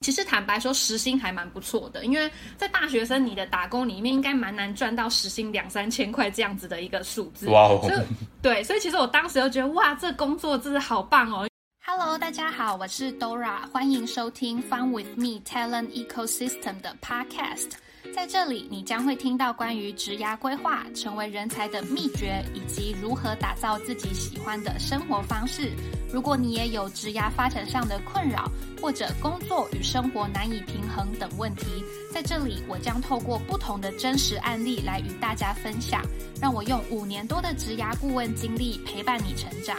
其实坦白说，时薪还蛮不错的，因为在大学生你的打工里面，应该蛮难赚到时薪两三千块这样子的一个数字。哇哦！对，所以其实我当时就觉得，哇，这工作真的好棒哦。Hello，大家好，我是 Dora，欢迎收听 Fun with Me Talent Ecosystem 的 Podcast。在这里，你将会听到关于职涯规划、成为人才的秘诀，以及如何打造自己喜欢的生活方式。如果你也有职涯发展上的困扰，或者工作与生活难以平衡等问题，在这里我将透过不同的真实案例来与大家分享。让我用五年多的职涯顾问经历陪伴你成长。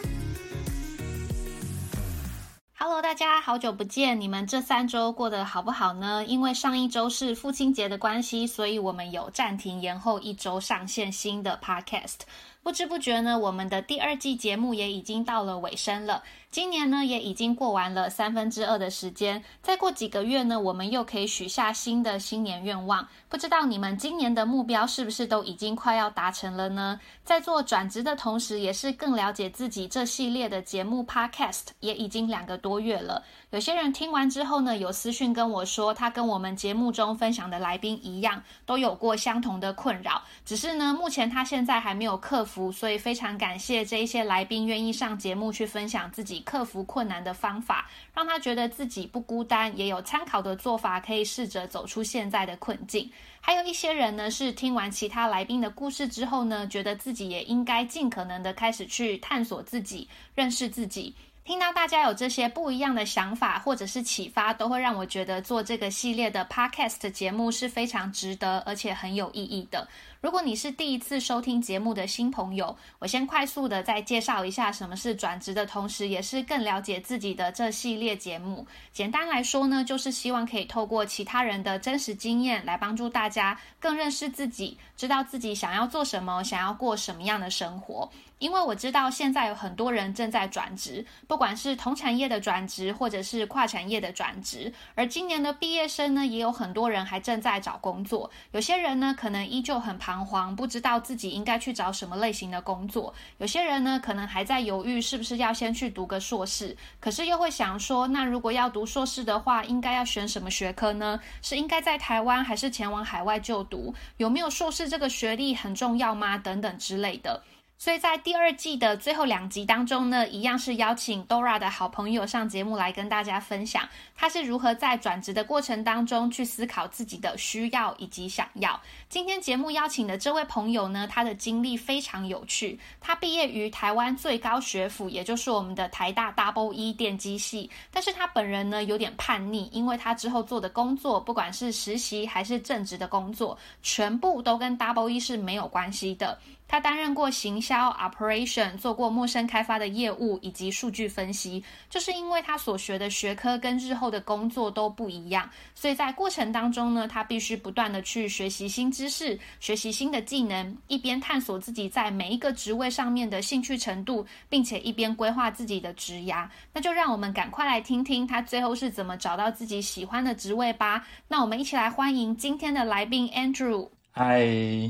Hello，大家好久不见，你们这三周过得好不好呢？因为上一周是父亲节的关系，所以我们有暂停延后一周上线新的 Podcast。不知不觉呢，我们的第二季节目也已经到了尾声了。今年呢，也已经过完了三分之二的时间。再过几个月呢，我们又可以许下新的新年愿望。不知道你们今年的目标是不是都已经快要达成了呢？在做转职的同时，也是更了解自己这系列的节目 Podcast 也已经两个多月了。有些人听完之后呢，有私讯跟我说，他跟我们节目中分享的来宾一样，都有过相同的困扰。只是呢，目前他现在还没有克服，所以非常感谢这一些来宾愿意上节目去分享自己。克服困难的方法，让他觉得自己不孤单，也有参考的做法，可以试着走出现在的困境。还有一些人呢，是听完其他来宾的故事之后呢，觉得自己也应该尽可能的开始去探索自己，认识自己。听到大家有这些不一样的想法或者是启发，都会让我觉得做这个系列的 podcast 节目是非常值得，而且很有意义的。如果你是第一次收听节目的新朋友，我先快速的再介绍一下什么是转职的同时，也是更了解自己的这系列节目。简单来说呢，就是希望可以透过其他人的真实经验来帮助大家更认识自己，知道自己想要做什么，想要过什么样的生活。因为我知道现在有很多人正在转职，不管是同产业的转职，或者是跨产业的转职。而今年的毕业生呢，也有很多人还正在找工作。有些人呢，可能依旧很彷徨，不知道自己应该去找什么类型的工作。有些人呢，可能还在犹豫是不是要先去读个硕士，可是又会想说，那如果要读硕士的话，应该要选什么学科呢？是应该在台湾，还是前往海外就读？有没有硕士这个学历很重要吗？等等之类的。所以在第二季的最后两集当中呢，一样是邀请 Dora 的好朋友上节目来跟大家分享，他是如何在转职的过程当中去思考自己的需要以及想要。今天节目邀请的这位朋友呢，他的经历非常有趣。他毕业于台湾最高学府，也就是我们的台大 Double E 电机系，但是他本人呢有点叛逆，因为他之后做的工作，不管是实习还是正职的工作，全部都跟 Double E 是没有关系的。他担任过行销 operation，做过陌生开发的业务以及数据分析，就是因为他所学的学科跟日后的工作都不一样，所以在过程当中呢，他必须不断的去学习新知识，学习新的技能，一边探索自己在每一个职位上面的兴趣程度，并且一边规划自己的职涯。那就让我们赶快来听听他最后是怎么找到自己喜欢的职位吧。那我们一起来欢迎今天的来宾 Andrew。嗨。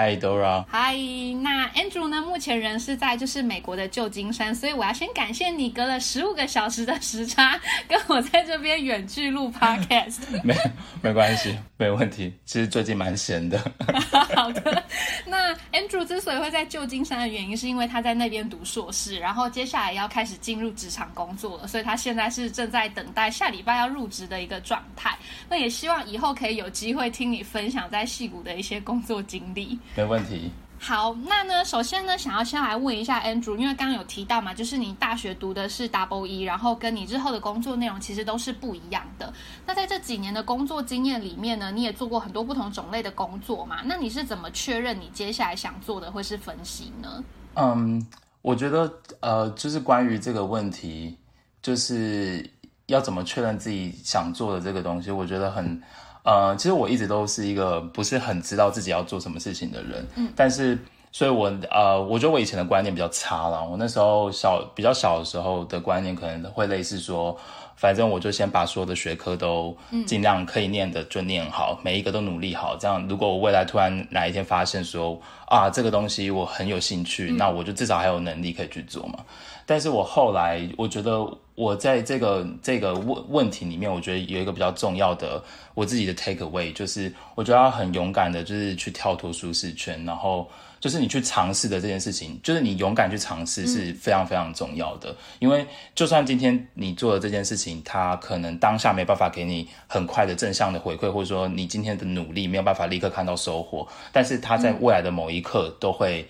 嗨，Dora。嗨，那 Andrew 呢？目前人是在就是美国的旧金山，所以我要先感谢你隔了十五个小时的时差，跟我在这边远距录 Podcast。没没关系，没问题。其实最近蛮闲的。好的，那 Andrew 之所以会在旧金山的原因，是因为他在那边读硕士，然后接下来要开始进入职场工作了，所以他现在是正在等待下礼拜要入职的一个状态。那也希望以后可以有机会听你分享在戏谷的一些工作经历。没问题。好，那呢，首先呢，想要先来问一下 Andrew，因为刚刚有提到嘛，就是你大学读的是 Double E，然后跟你日后的工作内容其实都是不一样的。那在这几年的工作经验里面呢，你也做过很多不同种类的工作嘛？那你是怎么确认你接下来想做的会是分析呢？嗯，我觉得呃，就是关于这个问题，就是要怎么确认自己想做的这个东西，我觉得很。呃，其实我一直都是一个不是很知道自己要做什么事情的人，嗯，但是，所以我呃，我觉得我以前的观念比较差了。我那时候小比较小的时候的观念可能会类似说，反正我就先把所有的学科都尽量可以念的就念好，每一个都努力好。这样，如果我未来突然哪一天发现说啊，这个东西我很有兴趣，那我就至少还有能力可以去做嘛。但是我后来我觉得我在这个这个问问题里面，我觉得有一个比较重要的我自己的 take away，就是我觉得要很勇敢的，就是去跳脱舒适圈，然后就是你去尝试的这件事情，就是你勇敢去尝试是非常非常重要的。因为就算今天你做的这件事情，它可能当下没办法给你很快的正向的回馈，或者说你今天的努力没有办法立刻看到收获，但是它在未来的某一刻都会。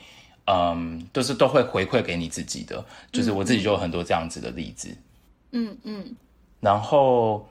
嗯，都是都会回馈给你自己的，就是我自己就有很多这样子的例子。嗯嗯嗯，然后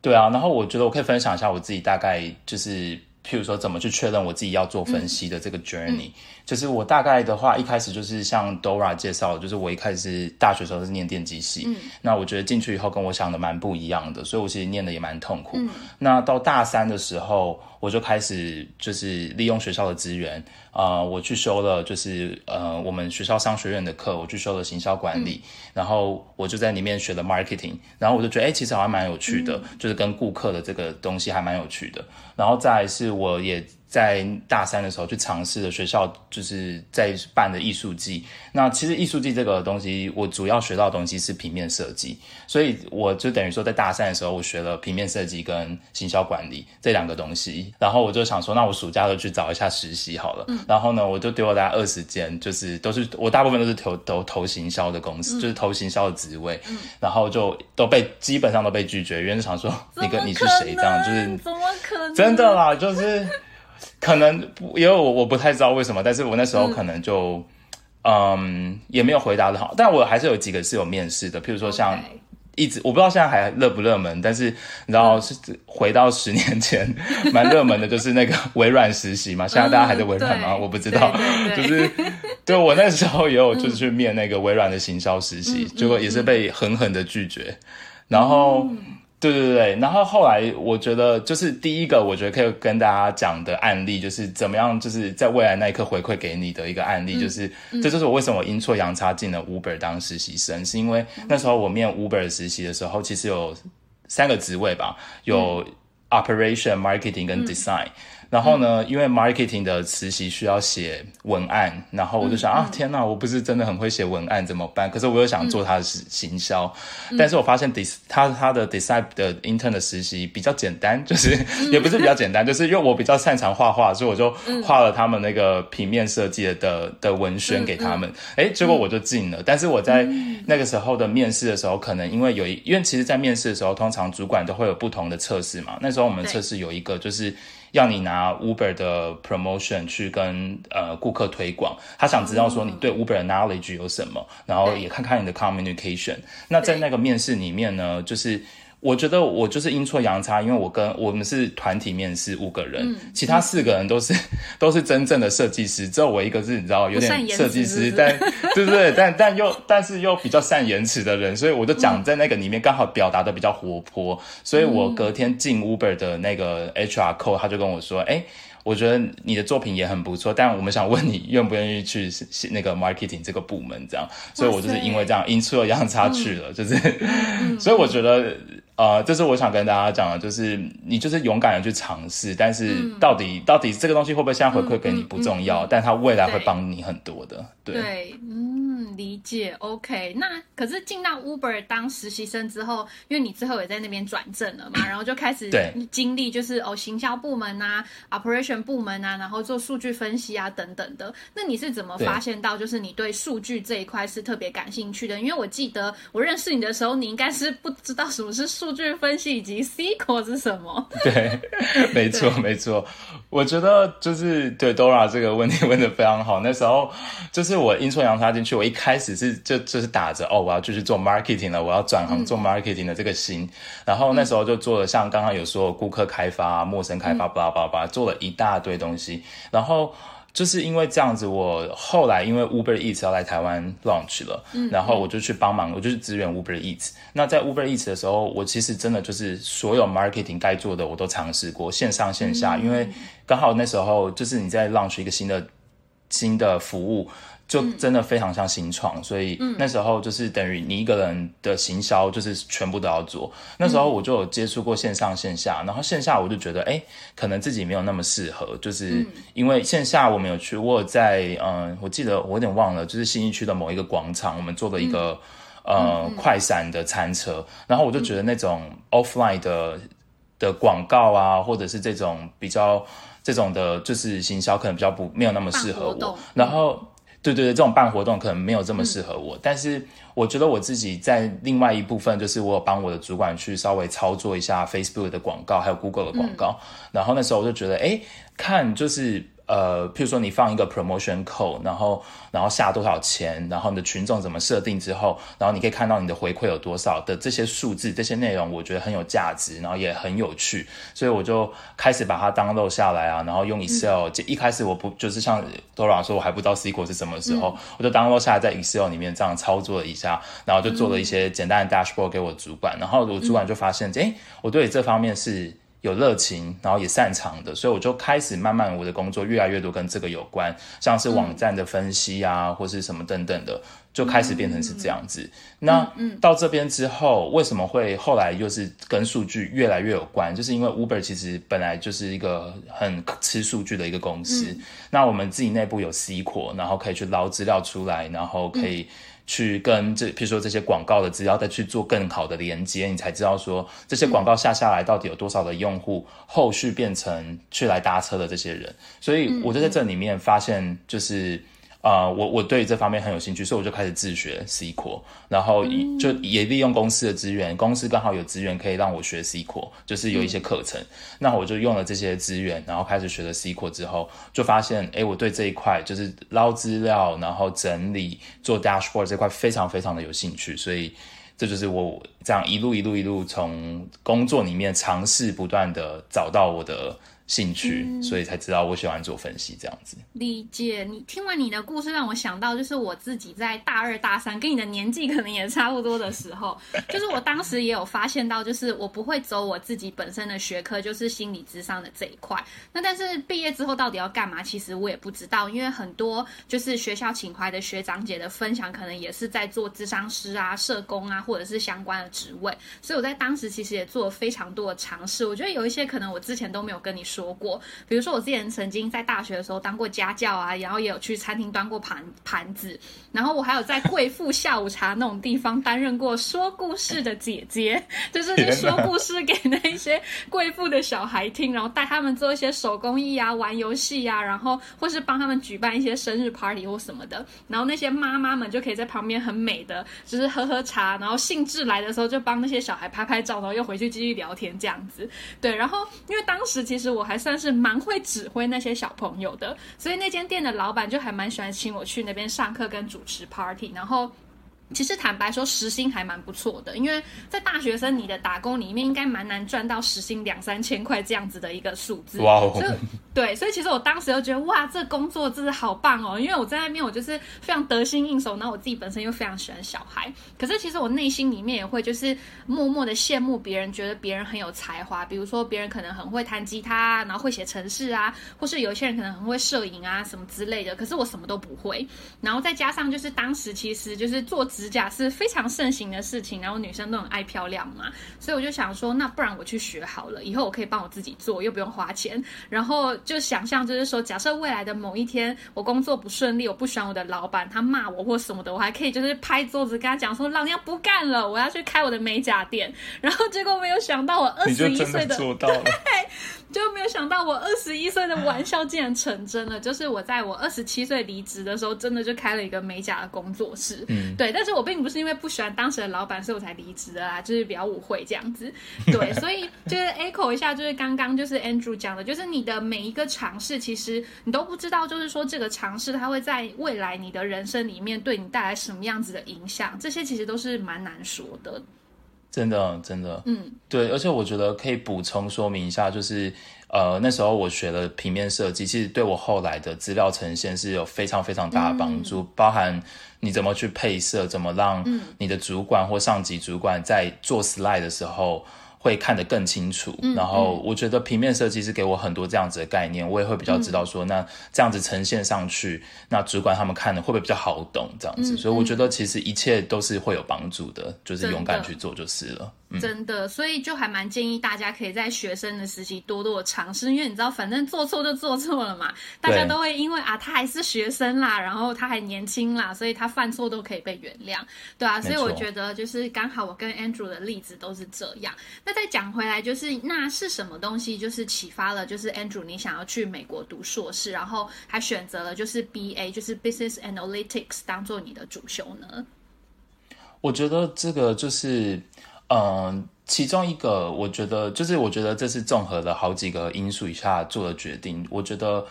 对啊，然后我觉得我可以分享一下我自己大概就是，譬如说怎么去确认我自己要做分析的这个 journey。就是我大概的话，一开始就是像 Dora 介绍，就是我一开始大学时候是念电机系，那我觉得进去以后跟我想的蛮不一样的，所以我其实念的也蛮痛苦。那到大三的时候，我就开始就是利用学校的资源，呃，我去修了就是呃我们学校商学院的课，我去修了行销管理，然后我就在里面学了 marketing，然后我就觉得哎，其实好像蛮有趣的，就是跟顾客的这个东西还蛮有趣的。然后再是我也。在大三的时候去尝试的学校就是在办的艺术季。那其实艺术季这个东西，我主要学到的东西是平面设计，所以我就等于说在大三的时候，我学了平面设计跟行销管理这两个东西。然后我就想说，那我暑假就去找一下实习好了。然后呢，我就丢了大概二十间，就是都是我大部分都是投投投行销的公司，就是投行销的职位。然后就都被基本上都被拒绝，因为想说你跟你是谁这样，就是怎么可能？真的啦，就是。可能因为我我不太知道为什么，但是我那时候可能就嗯也没有回答的好，但我还是有几个是有面试的，譬如说像一直我不知道现在还热不热门，但是你知道是回到十年前 蛮热门的，就是那个微软实习嘛，现在大家还在微软吗？我不知道，就是对我那时候也有就是去面那个微软的行销实习，结果也是被狠狠的拒绝，然后。对对对，然后后来我觉得就是第一个，我觉得可以跟大家讲的案例，就是怎么样，就是在未来那一刻回馈给你的一个案例，就是这就是我为什么阴错阳差进了 Uber 当实习生，是因为那时候我面 Uber 实习的时候，其实有三个职位吧，有 Operation、Marketing 跟 Design。然后呢，因为 marketing 的实习需要写文案，然后我就想啊，天哪，我不是真的很会写文案，怎么办？可是我又想做他的行销，但是我发现 dis 他他的 design 的 intern 的实习比较简单，就是也不是比较简单，就是因为我比较擅长画画，所以我就画了他们那个平面设计的的文宣给他们，哎，结果我就进了。但是我在那个时候的面试的时候，可能因为有一，因为其实，在面试的时候，通常主管都会有不同的测试嘛。那时候我们测试有一个就是。要你拿 Uber 的 promotion 去跟呃顾客推广，他想知道说你对 Uber 的 knowledge 有什么，然后也看看你的 communication。那在那个面试里面呢，就是。我觉得我就是阴错阳差，因为我跟我们是团体面试五个人，其他四个人都是 都是真正的设计师，只有我一个是你知道有点设计师，但对不对？但但又但是又比较善言辞的人，所以我就讲在那个里面刚好表达的比较活泼，所以我隔天进 Uber 的那个 HR code，他就跟我说，哎。我觉得你的作品也很不错，但我们想问你愿不愿意去那个 marketing 这个部门，这样，所以我就是因为这样阴错阳差去了，就是，所以我觉得，呃，这是我想跟大家讲的，就是你就是勇敢的去尝试，但是到底到底这个东西会不会现在回馈给你不重要，但它未来会帮你很多的，对，嗯，理解，OK，那可是进到 Uber 当实习生之后，因为你之后也在那边转正了嘛，然后就开始经历就是哦行销部门啊，operation。部门啊，然后做数据分析啊，等等的。那你是怎么发现到，就是你对数据这一块是特别感兴趣的？因为我记得我认识你的时候，你应该是不知道什么是数据分析以及 SQL 是什么。对，没错，没错。我觉得就是对 Dora 这个问题问的非常好。那时候就是我阴错阳差进去，我一开始是就就是打着哦，我要继续做 marketing 了，我要转行做 marketing 的这个心。然后那时候就做了像刚刚有说顾客开发、陌生开发，巴拉巴拉巴拉，做了一大。大堆东西，然后就是因为这样子，我后来因为 Uber Eats 要来台湾 launch 了，嗯，然后我就去帮忙，我就去支援 Uber Eats。那在 Uber Eats 的时候，我其实真的就是所有 marketing 该做的我都尝试过，线上线下，因为刚好那时候就是你在 launch 一个新的新的服务。就真的非常像新创，所以那时候就是等于你一个人的行销就是全部都要做。那时候我就有接触过线上线下，然后线下我就觉得哎，可能自己没有那么适合，就是因为线下我们有去，我有在嗯，我记得我有点忘了，就是新一区的某一个广场，我们做了一个呃快闪的餐车，然后我就觉得那种 offline 的的广告啊，或者是这种比较这种的，就是行销可能比较不没有那么适合我。然后，对对对，这种办活动可能没有这么适合我。但是我觉得我自己在另外一部分，就是我有帮我的主管去稍微操作一下 Facebook 的广告，还有 Google 的广告。然后那时候我就觉得，哎，看就是。呃，譬如说你放一个 promotion code，然后然后下多少钱，然后你的群众怎么设定之后，然后你可以看到你的回馈有多少的这些数字，这些内容我觉得很有价值，然后也很有趣，所以我就开始把它 download 下来啊，然后用 Excel。一开始我不就是像 Dora 说，我还不知道 SQL 是什么时候，我就 download 下来在 Excel 里面这样操作了一下，然后就做了一些简单的 dashboard 给我主管，然后我主管就发现，哎，我对这方面是。有热情，然后也擅长的，所以我就开始慢慢我的工作越来越多跟这个有关，像是网站的分析啊，或是什么等等的，就开始变成是这样子。那到这边之后，为什么会后来又是跟数据越来越有关？就是因为 Uber 其实本来就是一个很吃数据的一个公司，那我们自己内部有 SQL，然后可以去捞资料出来，然后可以。去跟这，譬如说这些广告的资料再去做更好的连接，你才知道说这些广告下下来到底有多少的用户，后续变成去来搭车的这些人。所以我就在这里面发现，就是。啊，我我对这方面很有兴趣，所以我就开始自学 SQL，然后就也利用公司的资源，公司刚好有资源可以让我学 SQL，就是有一些课程，那我就用了这些资源，然后开始学了 SQL 之后，就发现，哎，我对这一块就是捞资料，然后整理做 dashboard 这块非常非常的有兴趣，所以这就是我这样一路一路一路从工作里面尝试不断的找到我的。兴趣，所以才知道我喜欢做分析这样子。理解你听完你的故事，让我想到就是我自己在大二大三，跟你的年纪可能也差不多的时候，就是我当时也有发现到，就是我不会走我自己本身的学科，就是心理智商的这一块。那但是毕业之后到底要干嘛，其实我也不知道，因为很多就是学校请回来的学长姐的分享，可能也是在做智商师啊、社工啊，或者是相关的职位。所以我在当时其实也做了非常多的尝试。我觉得有一些可能我之前都没有跟你说。说过，比如说我之前曾经在大学的时候当过家教啊，然后也有去餐厅端过盘盘子，然后我还有在贵妇下午茶那种地方担任过说故事的姐姐，就是说故事给那些贵妇的小孩听，然后带他们做一些手工艺啊、玩游戏啊，然后或是帮他们举办一些生日 party 或什么的，然后那些妈妈们就可以在旁边很美的，就是喝喝茶，然后兴致来的时候就帮那些小孩拍拍照，然后又回去继续聊天这样子。对，然后因为当时其实我我。还算是蛮会指挥那些小朋友的，所以那间店的老板就还蛮喜欢请我去那边上课跟主持 party，然后。其实坦白说，时薪还蛮不错的，因为在大学生你的打工里面，应该蛮难赚到时薪两三千块这样子的一个数字。哇哦！对，所以其实我当时就觉得，哇，这工作真的好棒哦！因为我在那边，我就是非常得心应手，然后我自己本身又非常喜欢小孩。可是其实我内心里面也会就是默默的羡慕别人，觉得别人很有才华，比如说别人可能很会弹吉他，然后会写程式啊，或是有些人可能很会摄影啊什么之类的。可是我什么都不会。然后再加上就是当时其实就是做。指甲是非常盛行的事情，然后女生都很爱漂亮嘛，所以我就想说，那不然我去学好了，以后我可以帮我自己做，又不用花钱。然后就想象，就是说，假设未来的某一天我工作不顺利，我不喜欢我的老板，他骂我或什么的，我还可以就是拍桌子跟他讲说，老娘不干了，我要去开我的美甲店。然后结果没有想到，我二十一岁的做到。就没有想到我二十一岁的玩笑竟然成真了，就是我在我二十七岁离职的时候，真的就开了一个美甲的工作室。嗯，对，但是我并不是因为不喜欢当时的老板，所以我才离职的啦，就是比较误会这样子。对，所以就是 echo 一下，就是刚刚就是 Andrew 讲的，就是你的每一个尝试，其实你都不知道，就是说这个尝试它会在未来你的人生里面对你带来什么样子的影响，这些其实都是蛮难说的。真的，真的，嗯，对，而且我觉得可以补充说明一下，就是，呃，那时候我学了平面设计，其实对我后来的资料呈现是有非常非常大的帮助，包含你怎么去配色，怎么让你的主管或上级主管在做 slide 的时候。会看得更清楚，然后我觉得平面设计是给我很多这样子的概念，我也会比较知道说，那这样子呈现上去，那主管他们看的会不会比较好懂这样子？所以我觉得其实一切都是会有帮助的，就是勇敢去做就是了。真的，所以就还蛮建议大家可以在学生的时期多多的尝试，因为你知道，反正做错就做错了嘛，大家都会因为啊，他还是学生啦，然后他还年轻啦，所以他犯错都可以被原谅，对啊，所以我觉得就是刚好我跟 Andrew 的例子都是这样。那再讲回来，就是那是什么东西，就是启发了，就是 Andrew 你想要去美国读硕士，然后还选择了就是 BA，就是 Business Analytics 当做你的主修呢？我觉得这个就是。嗯，其中一个我觉得就是，我觉得这是综合了好几个因素以下做的决定。我觉得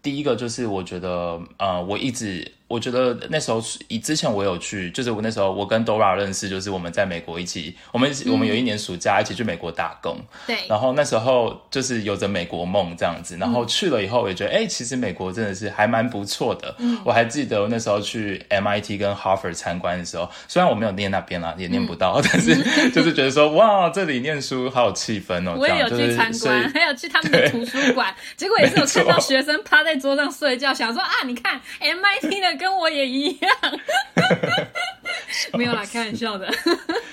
第一个就是，我觉得呃，我一直。我觉得那时候以之前我有去，就是我那时候我跟 Dora 认识，就是我们在美国一起，我们我们有一年暑假一起去美国打工。对。然后那时候就是有着美国梦这样子，然后去了以后也觉得，哎，其实美国真的是还蛮不错的。嗯。我还记得那时候去 MIT 跟 Harvard 参观的时候，虽然我没有念那边啦，也念不到，但是 就是觉得说，哇，这里念书好有气氛哦。我也有去参观，还有去他们的图书馆，结果也是有看到学生趴在桌上睡觉，想说啊，你看 MIT 的。跟我也一样，没有啦，开玩笑的。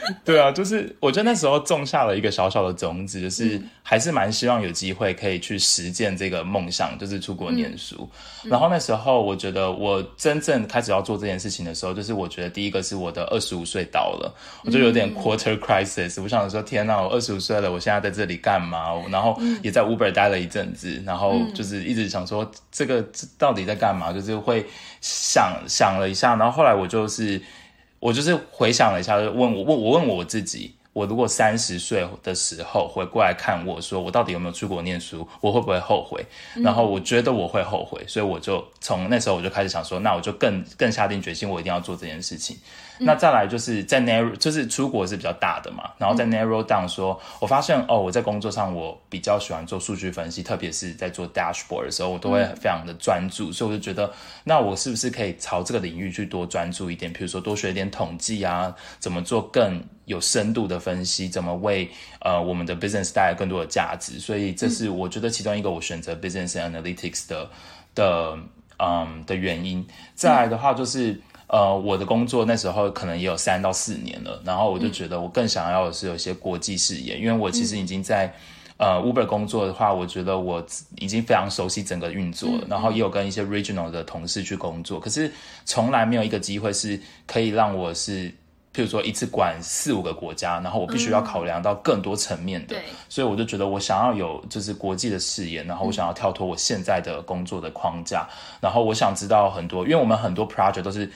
对啊，就是我觉得那时候种下了一个小小的种子，就是还是蛮希望有机会可以去实践这个梦想，就是出国念书。然后那时候我觉得我真正开始要做这件事情的时候，就是我觉得第一个是我的二十五岁到了，我就有点 quarter crisis。我想说，天哪，我二十五岁了，我现在在这里干嘛？然后也在 Uber 待了一阵子，然后就是一直想说，这个到底在干嘛？就是会想想了一下，然后后来我就是。我就是回想了一下，就问我问我问我自己，我如果三十岁的时候回过来看我说，我到底有没有出国念书，我会不会后悔？然后我觉得我会后悔，所以我就从那时候我就开始想说，那我就更更下定决心，我一定要做这件事情。那再来就是在 narrow，就是出国是比较大的嘛，然后在 narrow down 说，我发现哦，我在工作上我比较喜欢做数据分析，特别是在做 dashboard 的时候，我都会非常的专注，所以我就觉得，那我是不是可以朝这个领域去多专注一点？比如说多学一点统计啊，怎么做更有深度的分析，怎么为呃我们的 business 带来更多的价值？所以这是我觉得其中一个我选择 business analytics 的的嗯的原因。再来的话就是。呃，我的工作那时候可能也有三到四年了，然后我就觉得我更想要的是有一些国际视野，因为我其实已经在呃 Uber 工作的话，我觉得我已经非常熟悉整个运作了，然后也有跟一些 regional 的同事去工作，可是从来没有一个机会是可以让我是，譬如说一次管四五个国家，然后我必须要考量到更多层面的，所以我就觉得我想要有就是国际的视野，然后我想要跳脱我现在的工作的框架，然后我想知道很多，因为我们很多 project 都是。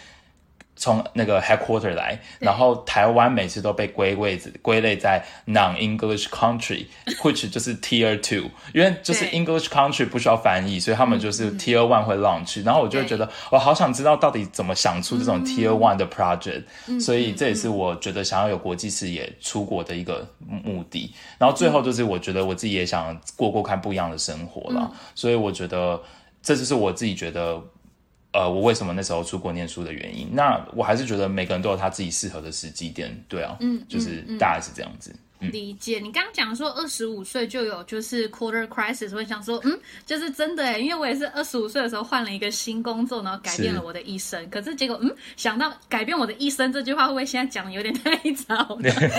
从那个 headquarter 来，然后台湾每次都被归位置归类在 non-English country，which 就是 tier two，因为就是 English country 不需要翻译，所以他们就是 tier one 会 launch。然后我就觉得，我好想知道到底怎么想出这种 tier one 的 project，所以这也是我觉得想要有国际视野出国的一个目的。然后最后就是我觉得我自己也想过过看不一样的生活了，所以我觉得这就是我自己觉得。呃，我为什么那时候出国念书的原因？那我还是觉得每个人都有他自己适合的时机点，对啊，嗯，就是大概是这样子。理解你刚刚讲说二十五岁就有就是 quarter crisis，我想说，嗯，就是真的哎，因为我也是二十五岁的时候换了一个新工作，然后改变了我的一生。可是结果，嗯，想到改变我的一生这句话，会不会现在讲的有点太早？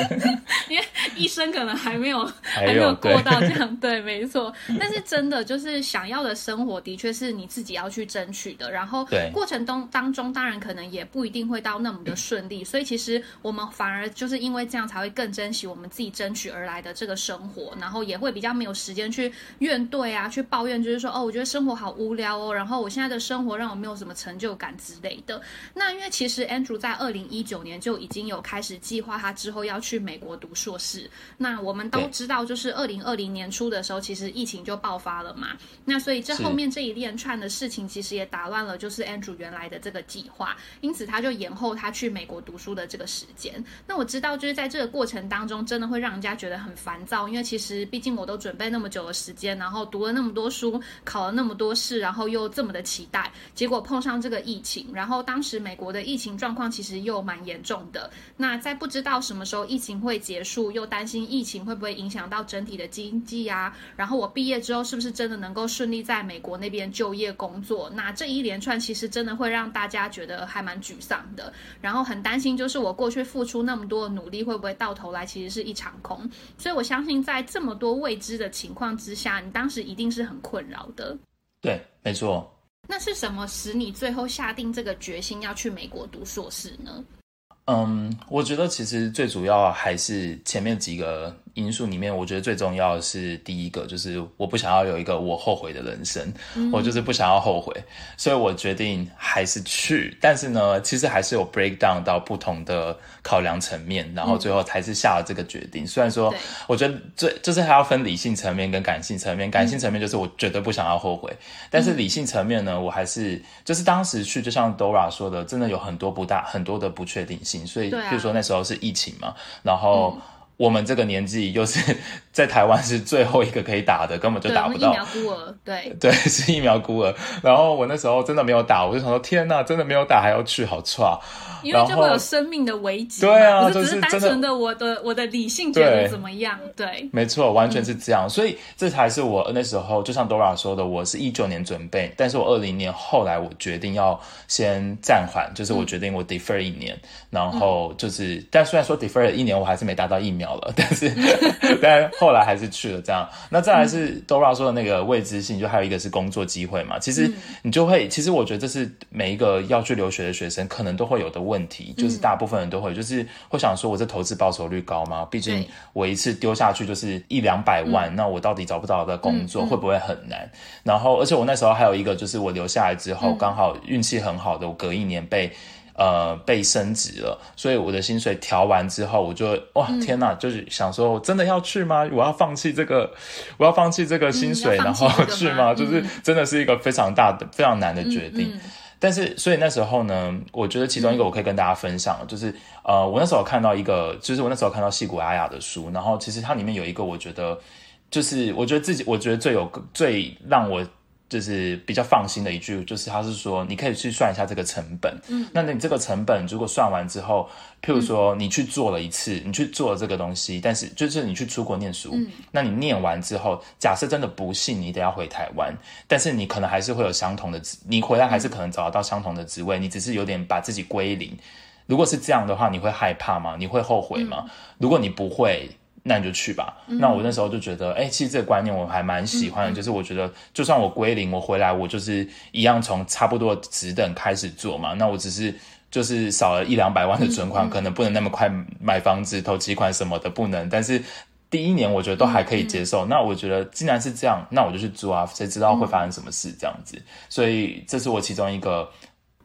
因为一生可能还没有还没有过到这样，对，没错。但是真的就是想要的生活，的确是你自己要去争取的。然后过程中当中，当然可能也不一定会到那么的顺利。所以其实我们反而就是因为这样，才会更珍惜我们自己。争取而来的这个生活，然后也会比较没有时间去怨怼啊，去抱怨，就是说哦，我觉得生活好无聊哦，然后我现在的生活让我没有什么成就感之类的。那因为其实 Andrew 在二零一九年就已经有开始计划他之后要去美国读硕士。那我们都知道，就是二零二零年初的时候，其实疫情就爆发了嘛。那所以这后面这一连串的事情，其实也打乱了就是 Andrew 原来的这个计划，因此他就延后他去美国读书的这个时间。那我知道，就是在这个过程当中，真的会让人家觉得很烦躁，因为其实毕竟我都准备那么久的时间，然后读了那么多书，考了那么多试，然后又这么的期待，结果碰上这个疫情，然后当时美国的疫情状况其实又蛮严重的。那在不知道什么时候疫情会结束，又担心疫情会不会影响到整体的经济啊？然后我毕业之后是不是真的能够顺利在美国那边就业工作？那这一连串其实真的会让大家觉得还蛮沮丧的，然后很担心，就是我过去付出那么多努力，会不会到头来其实是一场所以我相信在这么多未知的情况之下，你当时一定是很困扰的。对，没错。那是什么使你最后下定这个决心要去美国读硕士呢？嗯，我觉得其实最主要还是前面几个。因素里面，我觉得最重要的是第一个，就是我不想要有一个我后悔的人生，我就是不想要后悔，所以我决定还是去。但是呢，其实还是有 break down 到不同的考量层面，然后最后还是下了这个决定。虽然说，我觉得最就是还要分理性层面跟感性层面。感性层面就是我绝对不想要后悔，但是理性层面呢，我还是就是当时去，就像 Dora 说的，真的有很多不大很多的不确定性。所以，比如说那时候是疫情嘛，然后。我们这个年纪就是在台湾是最后一个可以打的，根本就打不到。疫苗孤儿，对 对，是疫苗孤儿。然后我那时候真的没有打，我就想说，天哪，真的没有打还要去，好差。因为就会有生命的危机，对啊，不是只是单纯的我的我的理性觉得怎么样？对，没错，完全是这样。所以这才是我那时候，就像 Dora 说的，我是一九年准备，但是我二零年后来我决定要先暂缓，就是我决定我 defer 一年，然后就是，但虽然说 defer 了一年，我还是没达到疫苗了，但是 但后来还是去了这样。那再来是 Dora 说的那个未知性，就还有一个是工作机会嘛。其实你就会，其实我觉得这是每一个要去留学的学生可能都会有的。问题就是大部分人都会，就是会想说，我这投资报酬率高吗？毕竟我一次丢下去就是一两百万，那我到底找不到的工作会不会很难？然后，而且我那时候还有一个，就是我留下来之后，刚好运气很好的，我隔一年被呃被升职了，所以我的薪水调完之后，我就哇天哪，就是想说，我真的要去吗？我要放弃这个，我要放弃这个薪水，然后去吗？就是真的是一个非常大的、非常难的决定。但是，所以那时候呢，我觉得其中一个我可以跟大家分享，就是呃，我那时候看到一个，就是我那时候看到戏骨阿雅的书，然后其实它里面有一个，我觉得就是我觉得自己，我觉得最有最让我。就是比较放心的一句，就是他是说，你可以去算一下这个成本。嗯，那你这个成本如果算完之后，譬如说你去做了一次，你去做了这个东西，但是就是你去出国念书，那你念完之后，假设真的不幸你得要回台湾，但是你可能还是会有相同的职，你回来还是可能找得到相同的职位，你只是有点把自己归零。如果是这样的话，你会害怕吗？你会后悔吗？如果你不会。那你就去吧。那我那时候就觉得，哎，其实这个观念我还蛮喜欢的。就是我觉得，就算我归零，我回来我就是一样从差不多职等开始做嘛。那我只是就是少了一两百万的存款，可能不能那么快买房子、投期款什么的不能。但是第一年我觉得都还可以接受。那我觉得既然是这样，那我就去做啊。谁知道会发生什么事这样子？所以这是我其中一个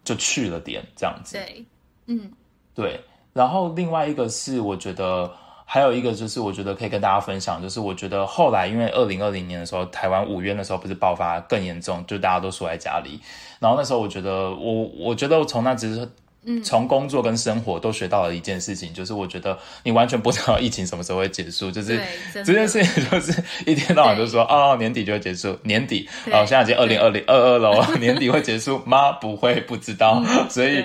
就去了点这样子。对，嗯，对。然后另外一个是我觉得。还有一个就是，我觉得可以跟大家分享，就是我觉得后来因为二零二零年的时候，台湾五月的时候不是爆发更严重，就大家都锁在家里。然后那时候我觉得，我我觉得从那只是，嗯，从工作跟生活都学到了一件事情，就是我觉得你完全不知道疫情什么时候会结束，就是这件事情就是一天到晚就说 哦年底就会结束，年底，然后现在已经二零二零二二了，年底会结束吗？不会，不知道，所以。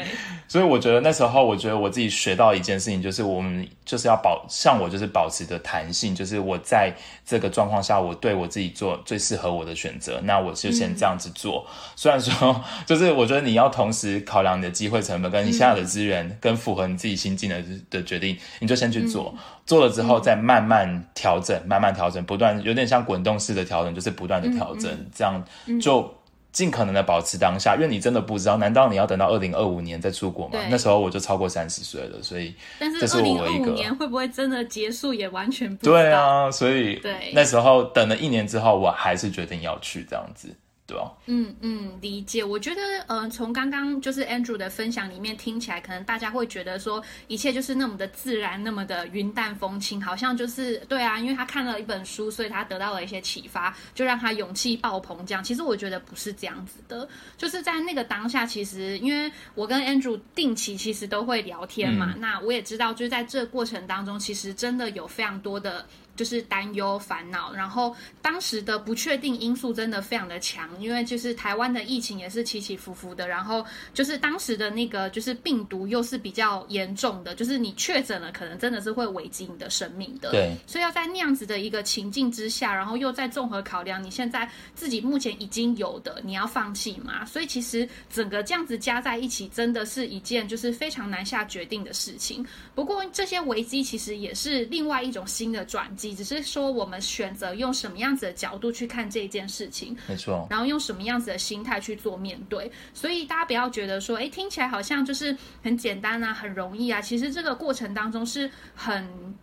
所以我觉得那时候，我觉得我自己学到一件事情，就是我们就是要保，像我就是保持着弹性，就是我在这个状况下，我对我自己做最适合我的选择，那我就先这样子做。虽然说，就是我觉得你要同时考量你的机会成本，跟你现在的资源，跟符合你自己心境的的决定，你就先去做，做了之后再慢慢调整，慢慢调整，不断有点像滚动式的调整，就是不断的调整，这样就。尽可能的保持当下，因为你真的不知道，难道你要等到二零二五年再出国吗？那时候我就超过三十岁了，所以，但是二零二五年会不会真的结束也完全不对啊，所以对那时候等了一年之后，我还是决定要去这样子。嗯嗯，理解。我觉得，嗯，从刚刚就是 Andrew 的分享里面听起来，可能大家会觉得说，一切就是那么的自然，那么的云淡风轻，好像就是对啊，因为他看了一本书，所以他得到了一些启发，就让他勇气爆棚。这样，其实我觉得不是这样子的，就是在那个当下，其实因为我跟 Andrew 定期其实都会聊天嘛，那我也知道，就是在这过程当中，其实真的有非常多的。就是担忧、烦恼，然后当时的不确定因素真的非常的强，因为就是台湾的疫情也是起起伏伏的，然后就是当时的那个就是病毒又是比较严重的，就是你确诊了，可能真的是会危及你的生命的。对，所以要在那样子的一个情境之下，然后又在综合考量你现在自己目前已经有的，你要放弃吗？所以其实整个这样子加在一起，真的是一件就是非常难下决定的事情。不过这些危机其实也是另外一种新的转机。只是说我们选择用什么样子的角度去看这件事情，没错，然后用什么样子的心态去做面对。所以大家不要觉得说，哎，听起来好像就是很简单啊，很容易啊。其实这个过程当中是很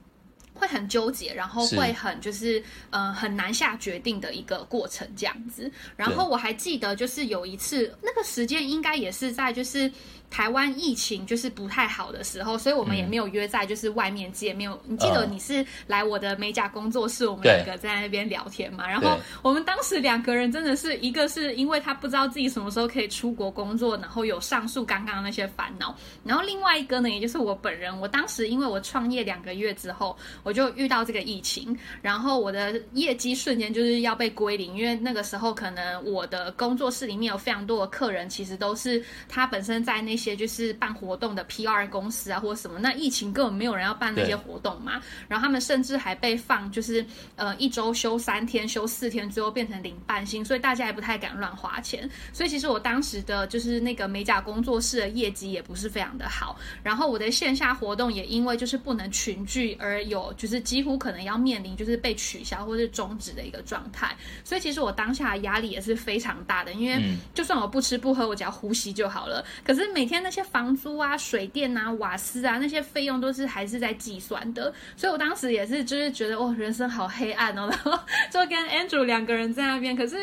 会很纠结，然后会很就是呃很难下决定的一个过程这样子。然后我还记得就是有一次那个时间应该也是在就是。台湾疫情就是不太好的时候，所以我们也没有约在就是外面见面。你记得你是来我的美甲工作室，我们两个在那边聊天嘛？然后我们当时两个人真的是一个是因为他不知道自己什么时候可以出国工作，然后有上述刚刚那些烦恼。然后另外一个呢，也就是我本人，我当时因为我创业两个月之后，我就遇到这个疫情，然后我的业绩瞬间就是要被归零，因为那个时候可能我的工作室里面有非常多的客人，其实都是他本身在那。些就是办活动的 PR 公司啊，或者什么，那疫情根本没有人要办那些活动嘛。然后他们甚至还被放，就是呃一周休三天、休四天，最后变成零半薪，所以大家也不太敢乱花钱。所以其实我当时的就是那个美甲工作室的业绩也不是非常的好。然后我的线下活动也因为就是不能群聚而有，就是几乎可能要面临就是被取消或是终止的一个状态。所以其实我当下的压力也是非常大的，因为就算我不吃不喝，我只要呼吸就好了。可是每天那些房租啊、水电啊、瓦斯啊那些费用都是还是在计算的，所以我当时也是就是觉得哦，人生好黑暗哦，然后 就跟 Andrew 两个人在那边，可是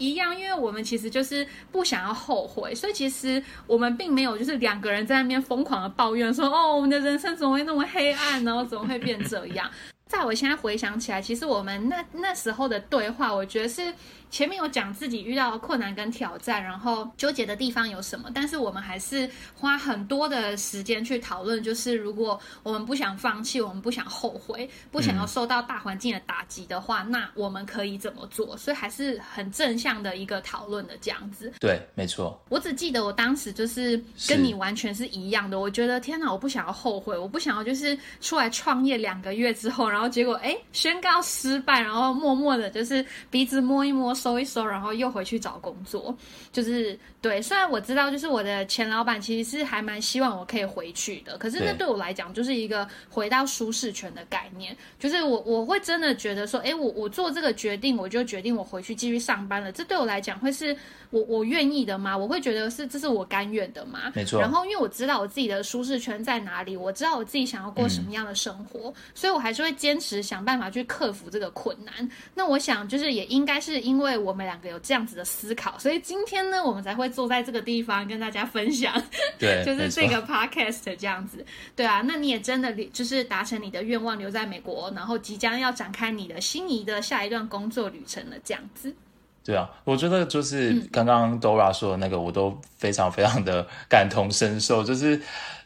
一样，因为我们其实就是不想要后悔，所以其实我们并没有就是两个人在那边疯狂的抱怨说哦，我们的人生怎么会那么黑暗，然后怎么会变这样？在我现在回想起来，其实我们那那时候的对话，我觉得是。前面有讲自己遇到的困难跟挑战，然后纠结的地方有什么，但是我们还是花很多的时间去讨论，就是如果我们不想放弃，我们不想后悔，不想要受到大环境的打击的话，那我们可以怎么做？所以还是很正向的一个讨论的这样子。对，没错。我只记得我当时就是跟你完全是一样的，我觉得天哪，我不想要后悔，我不想要就是出来创业两个月之后，然后结果哎宣告失败，然后默默的就是鼻子摸一摸。收一收，然后又回去找工作，就是对。虽然我知道，就是我的前老板其实是还蛮希望我可以回去的，可是那对我来讲就是一个回到舒适圈的概念。就是我我会真的觉得说，哎，我我做这个决定，我就决定我回去继续上班了。这对我来讲会是我我愿意的吗？我会觉得是这是我甘愿的吗？没错。然后因为我知道我自己的舒适圈在哪里，我知道我自己想要过什么样的生活，所以我还是会坚持想办法去克服这个困难。那我想就是也应该是因为。因为我们两个有这样子的思考，所以今天呢，我们才会坐在这个地方跟大家分享。对，就是这个 podcast 这样子。对啊，那你也真的就是达成你的愿望，留在美国，然后即将要展开你的心仪的下一段工作旅程了，这样子。对啊，我觉得就是刚刚 Dora 说的那个，我都非常非常的感同身受。就是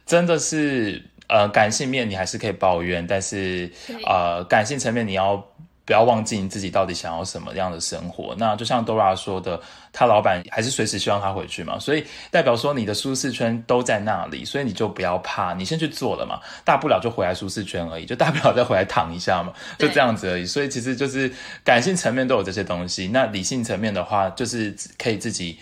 真的是呃，感性面你还是可以抱怨，但是呃，感性层面你要。不要忘记你自己到底想要什么样的生活。那就像 Dora 说的，他老板还是随时希望他回去嘛，所以代表说你的舒适圈都在那里，所以你就不要怕，你先去做了嘛，大不了就回来舒适圈而已，就大不了再回来躺一下嘛，就这样子而已。所以其实就是感性层面都有这些东西，那理性层面的话，就是可以自己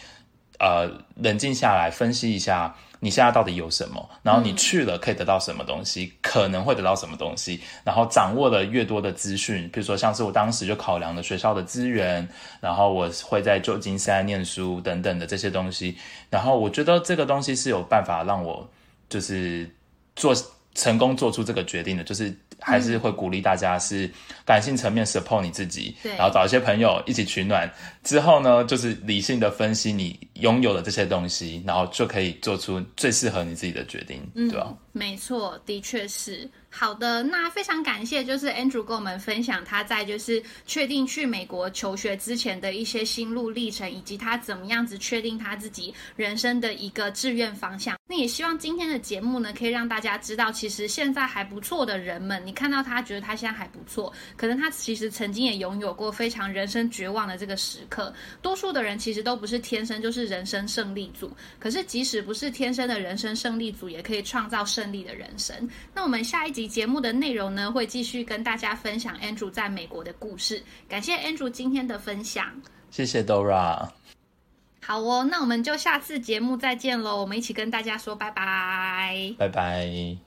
呃冷静下来分析一下。你现在到底有什么？然后你去了可以得到什么东西？可能会得到什么东西？然后掌握了越多的资讯，比如说像是我当时就考量了学校的资源，然后我会在旧金山念书等等的这些东西。然后我觉得这个东西是有办法让我就是做成功做出这个决定的，就是。还是会鼓励大家是感性层面 support 你自己，然后找一些朋友一起取暖。之后呢，就是理性的分析你拥有了这些东西，然后就可以做出最适合你自己的决定，嗯对吧？没错，的确是。好的，那非常感谢，就是 Andrew 跟我们分享他在就是确定去美国求学之前的一些心路历程，以及他怎么样子确定他自己人生的一个志愿方向。那也希望今天的节目呢，可以让大家知道，其实现在还不错的人们，你看到他觉得他现在还不错，可能他其实曾经也拥有过非常人生绝望的这个时刻。多数的人其实都不是天生就是人生胜利组，可是即使不是天生的人生胜利组，也可以创造胜利的人生。那我们下一集。节目的内容呢，会继续跟大家分享 Andrew 在美国的故事。感谢 Andrew 今天的分享，谢谢 Dora。好哦，那我们就下次节目再见喽！我们一起跟大家说拜拜，拜拜。